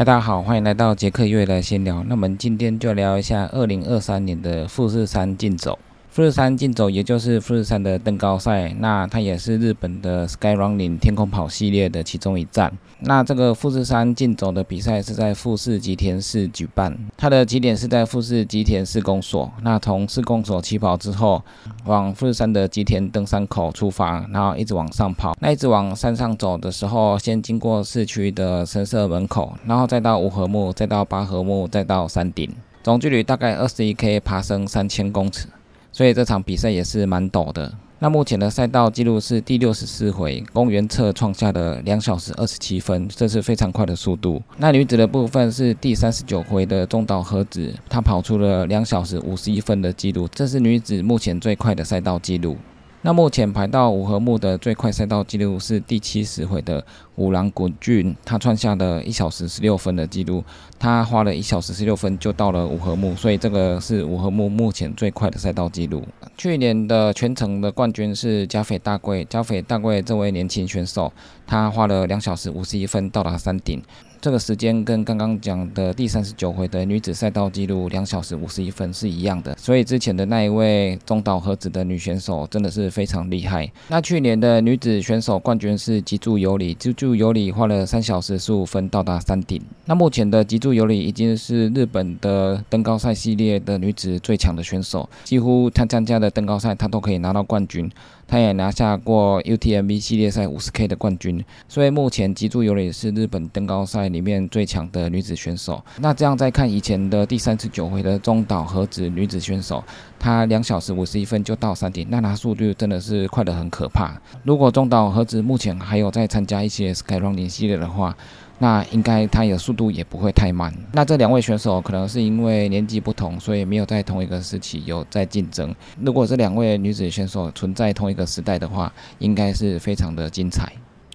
大家好，欢迎来到杰克月的闲聊。那我们今天就聊一下二零二三年的富士山竞走。富士山竞走，也就是富士山的登高赛，那它也是日本的 Sky Running 天空跑系列的其中一站。那这个富士山竞走的比赛是在富士吉田市举办，它的起点是在富士吉田市公所。那从市公所起跑之后，往富士山的吉田登山口出发，然后一直往上跑。那一直往山上走的时候，先经过市区的神社门口，然后再到五合目，再到八合目，再到山顶，总距离大概二十一 K，爬升三千公尺。所以这场比赛也是蛮陡的。那目前的赛道记录是第六十四回，公园侧创下的两小时二十七分，这是非常快的速度。那女子的部分是第三十九回的中岛和子，她跑出了两小时五十一分的记录，这是女子目前最快的赛道记录。那目前排到五合目的最快赛道记录是第七十回的五郎古俊，他创下的一小时十六分的记录，他花了一小时十六分就到了五合目，所以这个是五合目目前最快的赛道记录。去年的全程的冠军是加菲大贵，加菲大贵这位年轻选手，他花了两小时五十一分到达山顶。这个时间跟刚刚讲的第三十九回的女子赛道记录两小时五十一分是一样的，所以之前的那一位中岛和子的女选手真的是非常厉害。那去年的女子选手冠军是吉柱有里，吉柱有里花了三小时十五分到达山顶。那目前的吉柱有里已经是日本的登高赛系列的女子最强的选手，几乎她参加的登高赛她都可以拿到冠军。她也拿下过 UTMB 系列赛五十 K 的冠军，所以目前吉柱有里是日本登高赛里面最强的女子选手。那这样再看以前的第三十九回的中岛和子女子选手，她两小时五十一分就到山顶，那她速度真的是快得很可怕。如果中岛和子目前还有在参加一些 Sky Running 系列的话，那应该他的速度也不会太慢。那这两位选手可能是因为年纪不同，所以没有在同一个时期有在竞争。如果这两位女子选手存在同一个时代的话，应该是非常的精彩。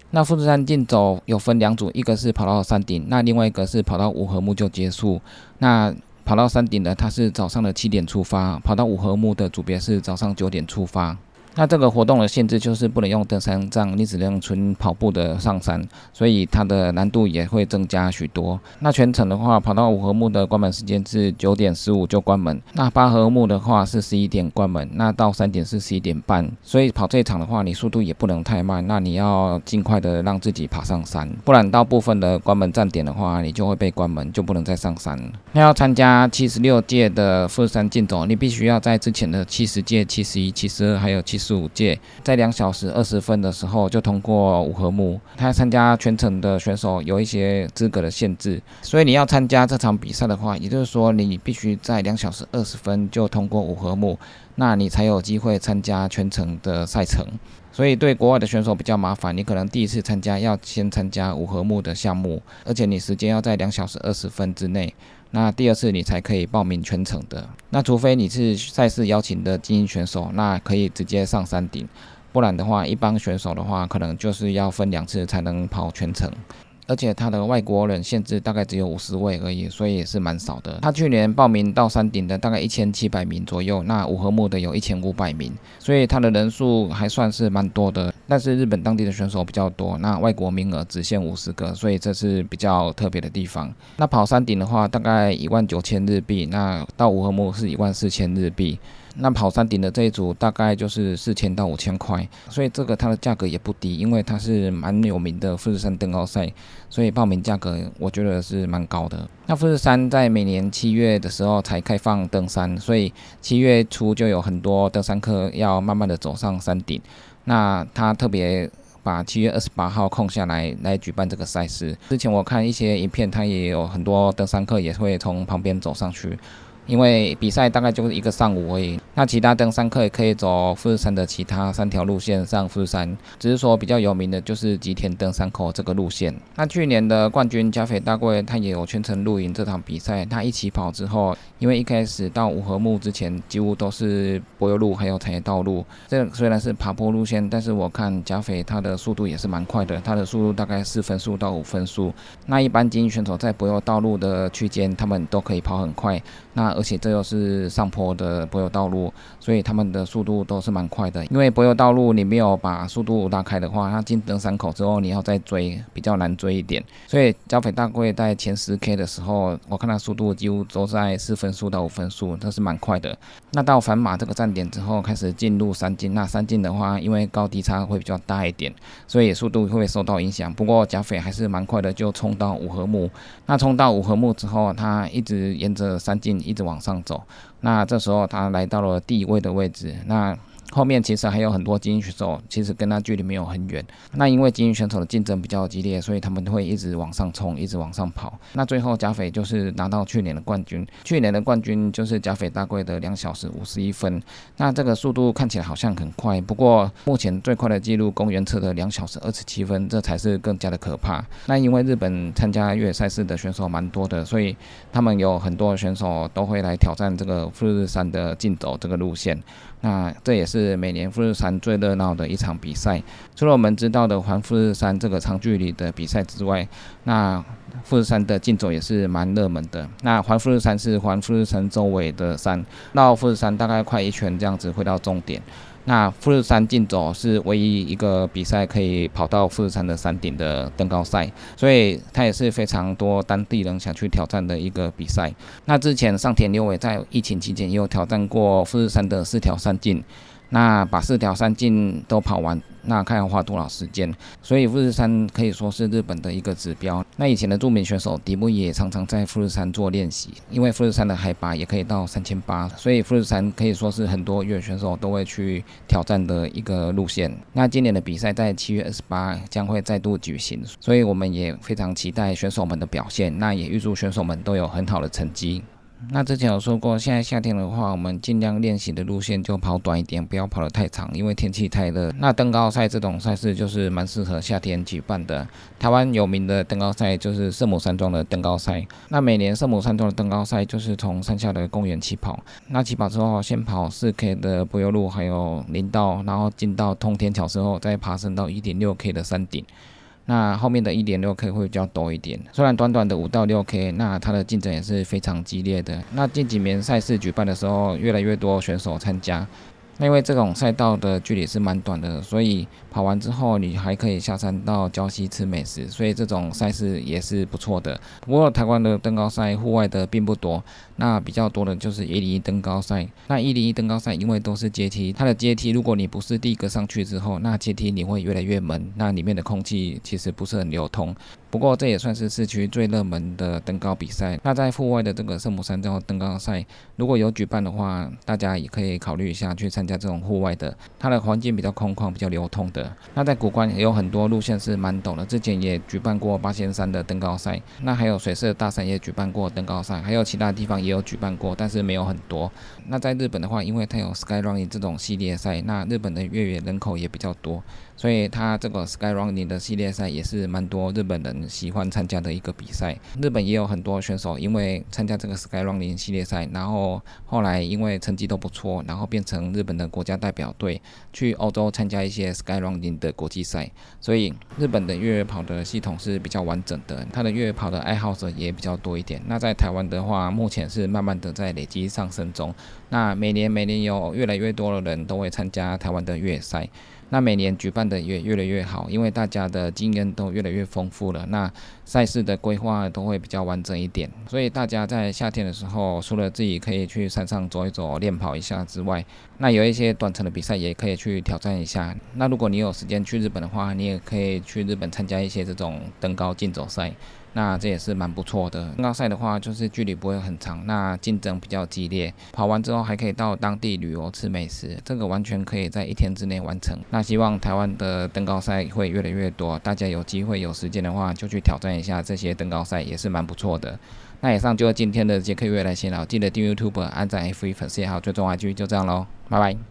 那富士山竞走有分两组，一个是跑到山顶，那另外一个是跑到五合目就结束。那跑到山顶的，他是早上的七点出发；跑到五合目的组别是早上九点出发。那这个活动的限制就是不能用登山杖，你只能纯跑步的上山，所以它的难度也会增加许多。那全程的话，跑到五合目的关门时间是九点十五就关门，那八合目的话是十一点关门，那到三点是十一点半。所以跑这一场的话，你速度也不能太慢，那你要尽快的让自己爬上山，不然到部分的关门站点的话，你就会被关门，就不能再上山。那要参加七十六届的富士山竞走，你必须要在之前的七十届、七十一、七十二还有七十。十五届在两小时二十分的时候就通过五合目。他参加全程的选手有一些资格的限制，所以你要参加这场比赛的话，也就是说你必须在两小时二十分就通过五合目，那你才有机会参加全程的赛程。所以对国外的选手比较麻烦，你可能第一次参加要先参加五合目的项目，而且你时间要在两小时二十分之内。那第二次你才可以报名全程的，那除非你是赛事邀请的精英选手，那可以直接上山顶，不然的话，一般选手的话，可能就是要分两次才能跑全程。而且他的外国人限制大概只有五十位而已，所以也是蛮少的。他去年报名到山顶的大概一千七百名左右，那五合目的有一千五百名，所以他的人数还算是蛮多的。但是日本当地的选手比较多，那外国名额只限五十个，所以这是比较特别的地方。那跑山顶的话，大概一万九千日币，那到五合目是一万四千日币。那跑山顶的这一组大概就是四千到五千块，所以这个它的价格也不低，因为它是蛮有名的富士山登高赛，所以报名价格我觉得是蛮高的。那富士山在每年七月的时候才开放登山，所以七月初就有很多登山客要慢慢的走上山顶。那他特别把七月二十八号空下来来举办这个赛事。之前我看一些影片，他也有很多登山客也会从旁边走上去。因为比赛大概就是一个上午而已，那其他登山客也可以走富士山的其他三条路线上富士山，只是说比较有名的就是吉田登山口这个路线。那去年的冠军加菲大贵他也有全程露营这场比赛，他一起跑之后，因为一开始到五合目之前几乎都是柏油路还有产业道路，这虽然是爬坡路线，但是我看加菲他的速度也是蛮快的，他的速度大概四分速到五分速。那一般精英选手在柏油道路的区间，他们都可以跑很快。那而且这又是上坡的柏油道路，所以他们的速度都是蛮快的。因为柏油道路你没有把速度拉开的话，它进登山口之后你要再追，比较难追一点。所以剿匪大贵在前十 K 的时候，我看它速度几乎都在四分速到五分速，都是蛮快的。那到反马这个站点之后，开始进入山进。那山进的话，因为高低差会比较大一点，所以速度会受到影响。不过剿匪还是蛮快的，就冲到五合目。那冲到五合目之后，他一直沿着山进一直往上走。那这时候他来到了第一位的位置。那后面其实还有很多精英选手，其实跟他距离没有很远。那因为精英选手的竞争比较激烈，所以他们会一直往上冲，一直往上跑。那最后贾斐就是拿到去年的冠军。去年的冠军就是贾斐大贵的两小时五十一分。那这个速度看起来好像很快，不过目前最快的记录公园测的两小时二十七分，这才是更加的可怕。那因为日本参加越野赛事的选手蛮多的，所以他们有很多选手都会来挑战这个富士山的竞走这个路线。那这也是每年富士山最热闹的一场比赛。除了我们知道的环富士山这个长距离的比赛之外，那富士山的竞走也是蛮热门的。那环富士山是环富士山周围的山，绕富士山大概快一圈这样子回到终点。那富士山竞走是唯一一个比赛可以跑到富士山的山顶的登高赛，所以它也是非常多当地人想去挑战的一个比赛。那之前上田六尾在疫情期间也有挑战过富士山的四条山径。那把四条山径都跑完，那看要花多少时间？所以富士山可以说是日本的一个指标。那以前的著名选手迪布也常常在富士山做练习，因为富士山的海拔也可以到三千八，所以富士山可以说是很多越野选手都会去挑战的一个路线。那今年的比赛在七月二十八将会再度举行，所以我们也非常期待选手们的表现。那也预祝选手们都有很好的成绩。那之前有说过，现在夏天的话，我们尽量练习的路线就跑短一点，不要跑得太长，因为天气太热。那登高赛这种赛事就是蛮适合夏天举办的。台湾有名的登高赛就是圣母山庄的登高赛。那每年圣母山庄的登高赛就是从山下的公园起跑，那起跑之后先跑四 K 的柏油路，还有林道，然后进到通天桥之后，再爬升到一点六 K 的山顶。那后面的一点六 K 会比较多一点，虽然短短的五到六 K，那它的竞争也是非常激烈的。那近几年赛事举办的时候，越来越多选手参加。那因为这种赛道的距离是蛮短的，所以跑完之后你还可以下山到礁溪吃美食，所以这种赛事也是不错的。不过台湾的登高赛户外的并不多，那比较多的就是一零一登高赛。那一零一登高赛因为都是阶梯，它的阶梯如果你不是第一个上去之后，那阶梯你会越来越闷，那里面的空气其实不是很流通。不过这也算是市区最热门的登高比赛。那在户外的这个圣母山庄登高赛，如果有举办的话，大家也可以考虑一下去参加这种户外的。它的环境比较空旷，比较流通的。那在古关也有很多路线是蛮陡的，之前也举办过八仙山的登高赛。那还有水色大山也举办过登高赛，还有其他地方也有举办过，但是没有很多。那在日本的话，因为它有 Sky Running 这种系列赛，那日本的越野人口也比较多。所以它这个 Sky Running 的系列赛也是蛮多日本人喜欢参加的一个比赛。日本也有很多选手因为参加这个 Sky Running 系列赛，然后后来因为成绩都不错，然后变成日本的国家代表队，去欧洲参加一些 Sky Running 的国际赛。所以日本的越野跑的系统是比较完整的，它的越野跑的爱好者也比较多一点。那在台湾的话，目前是慢慢的在累积上升中。那每年每年有越来越多的人都会参加台湾的越野赛。那每年举办的也越来越好，因为大家的经验都越来越丰富了，那赛事的规划都会比较完整一点。所以大家在夏天的时候，除了自己可以去山上走一走、练跑一下之外，那有一些短程的比赛也可以去挑战一下。那如果你有时间去日本的话，你也可以去日本参加一些这种登高竞走赛。那这也是蛮不错的。登高赛的话，就是距离不会很长，那竞争比较激烈。跑完之后还可以到当地旅游吃美食，这个完全可以在一天之内完成。那希望台湾的登高赛会越来越多，大家有机会有时间的话就去挑战一下这些登高赛，也是蛮不错的。那以上就是今天的杰克月来闲聊，记得订阅 YouTube、按赞 F 一粉丝也好，最重要一句就这样喽，拜拜。